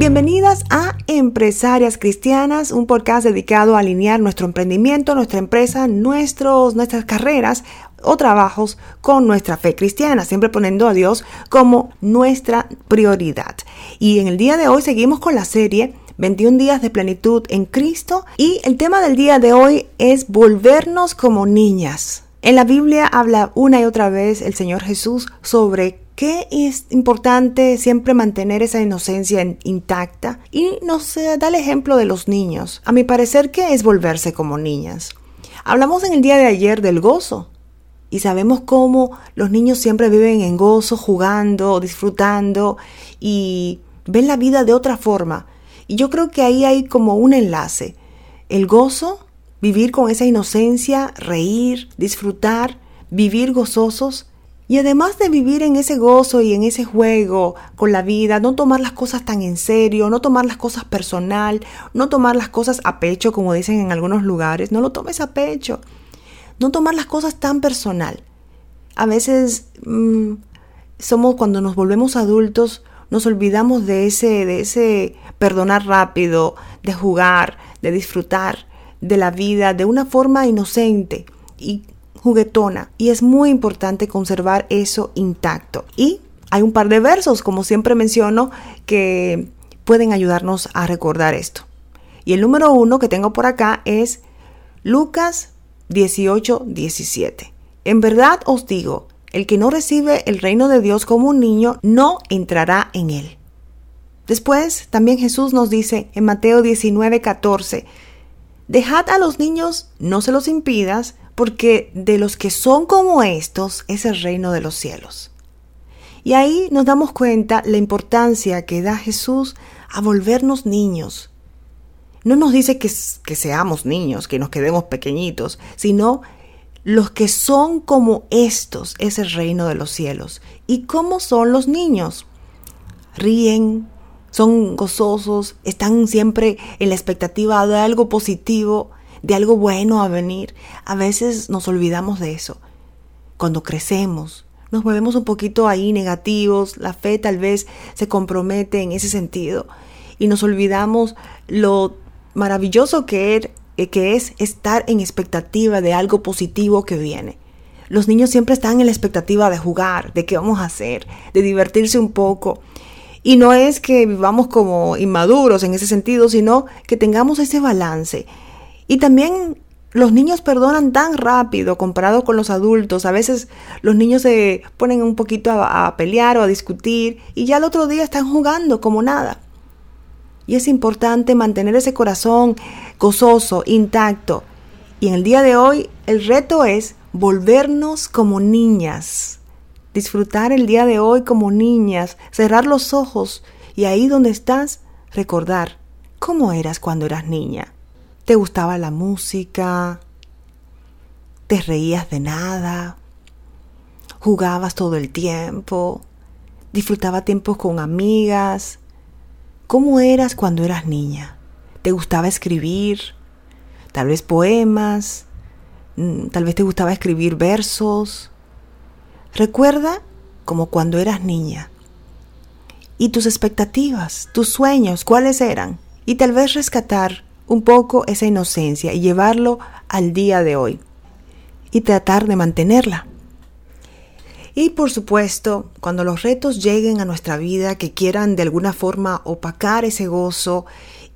Bienvenidas a Empresarias Cristianas, un podcast dedicado a alinear nuestro emprendimiento, nuestra empresa, nuestros, nuestras carreras o trabajos con nuestra fe cristiana, siempre poniendo a Dios como nuestra prioridad. Y en el día de hoy seguimos con la serie 21 días de plenitud en Cristo y el tema del día de hoy es volvernos como niñas. En la Biblia habla una y otra vez el Señor Jesús sobre qué es importante siempre mantener esa inocencia intacta y nos da el ejemplo de los niños. A mi parecer, ¿qué es volverse como niñas? Hablamos en el día de ayer del gozo y sabemos cómo los niños siempre viven en gozo, jugando, disfrutando y ven la vida de otra forma. Y yo creo que ahí hay como un enlace. El gozo vivir con esa inocencia, reír, disfrutar, vivir gozosos. Y además de vivir en ese gozo y en ese juego con la vida, no tomar las cosas tan en serio, no tomar las cosas personal, no tomar las cosas a pecho, como dicen en algunos lugares, no lo tomes a pecho, no tomar las cosas tan personal. A veces mm, somos cuando nos volvemos adultos, nos olvidamos de ese, de ese perdonar rápido, de jugar, de disfrutar de la vida de una forma inocente y juguetona. Y es muy importante conservar eso intacto. Y hay un par de versos, como siempre menciono, que pueden ayudarnos a recordar esto. Y el número uno que tengo por acá es Lucas 18, 17. En verdad os digo, el que no recibe el reino de Dios como un niño no entrará en él. Después, también Jesús nos dice en Mateo 19, 14, Dejad a los niños, no se los impidas, porque de los que son como estos es el reino de los cielos. Y ahí nos damos cuenta la importancia que da Jesús a volvernos niños. No nos dice que, que seamos niños, que nos quedemos pequeñitos, sino los que son como estos es el reino de los cielos. ¿Y cómo son los niños? Ríen, son gozosos, están siempre en la expectativa de algo positivo, de algo bueno a venir. A veces nos olvidamos de eso. Cuando crecemos, nos volvemos un poquito ahí negativos, la fe tal vez se compromete en ese sentido y nos olvidamos lo maravilloso que, er, que es estar en expectativa de algo positivo que viene. Los niños siempre están en la expectativa de jugar, de qué vamos a hacer, de divertirse un poco. Y no es que vivamos como inmaduros en ese sentido, sino que tengamos ese balance. Y también los niños perdonan tan rápido comparado con los adultos. A veces los niños se ponen un poquito a, pelear o a discutir y ya el otro día están jugando como nada. Y es importante mantener ese corazón gozoso, intacto. Y en el día de hoy el reto es volvernos como niñas disfrutar el día de hoy como niñas, cerrar los ojos y ahí donde estás, recordar cómo eras cuando eras niña. ¿Te gustaba la música? ¿Te reías de nada? ¿Jugabas todo el tiempo? ¿Disfrutaba tiempos con amigas? ¿Cómo eras cuando eras niña? ¿Te gustaba escribir? Tal vez poemas, mm, tal vez te gustaba escribir versos, Recuerda como cuando eras niña. Y tus expectativas, tus sueños, ¿cuáles eran? Y tal vez rescatar un poco esa inocencia y llevarlo al día de hoy. Y tratar de mantenerla. Y por supuesto, cuando los retos lleguen a nuestra vida que quieran de alguna forma opacar ese gozo,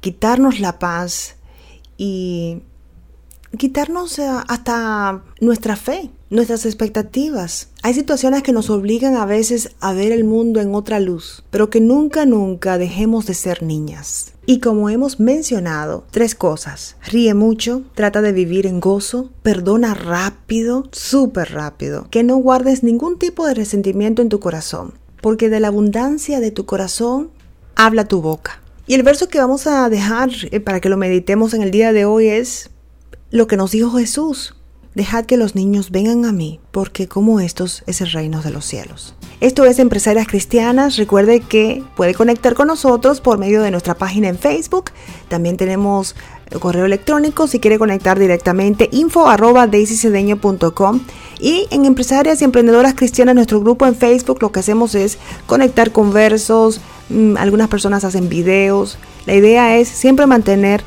quitarnos la paz y quitarnos eh, hasta nuestra fe, nuestras expectativas. Hay situaciones que nos obligan a veces a ver el mundo en otra luz, pero que nunca, nunca dejemos de ser niñas. Y como hemos mencionado, tres cosas. Ríe mucho, trata de vivir en gozo, perdona rápido, súper rápido, que no guardes ningún tipo de resentimiento en tu corazón, porque de la abundancia de tu corazón habla tu boca. Y el verso que vamos a dejar eh, para que lo meditemos en el día de hoy es lo que nos dijo Jesús. Dejad que los niños vengan a mí, porque como estos es el reino de los cielos. Esto es Empresarias Cristianas. Recuerde que puede conectar con nosotros por medio de nuestra página en Facebook. También tenemos correo electrónico si quiere conectar directamente info arroba Y en Empresarias y Emprendedoras Cristianas, nuestro grupo en Facebook, lo que hacemos es conectar conversos, mm, algunas personas hacen videos. La idea es siempre mantener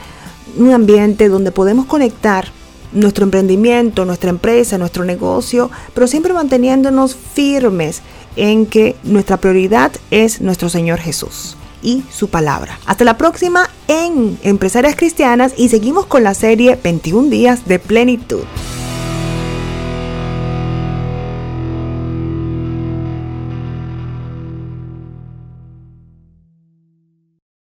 un ambiente donde podemos conectar nuestro emprendimiento, nuestra empresa, nuestro negocio, pero siempre manteniéndonos firmes en que nuestra prioridad es nuestro Señor Jesús y su palabra. Hasta la próxima en Empresarias Cristianas y seguimos con la serie 21 días de plenitud.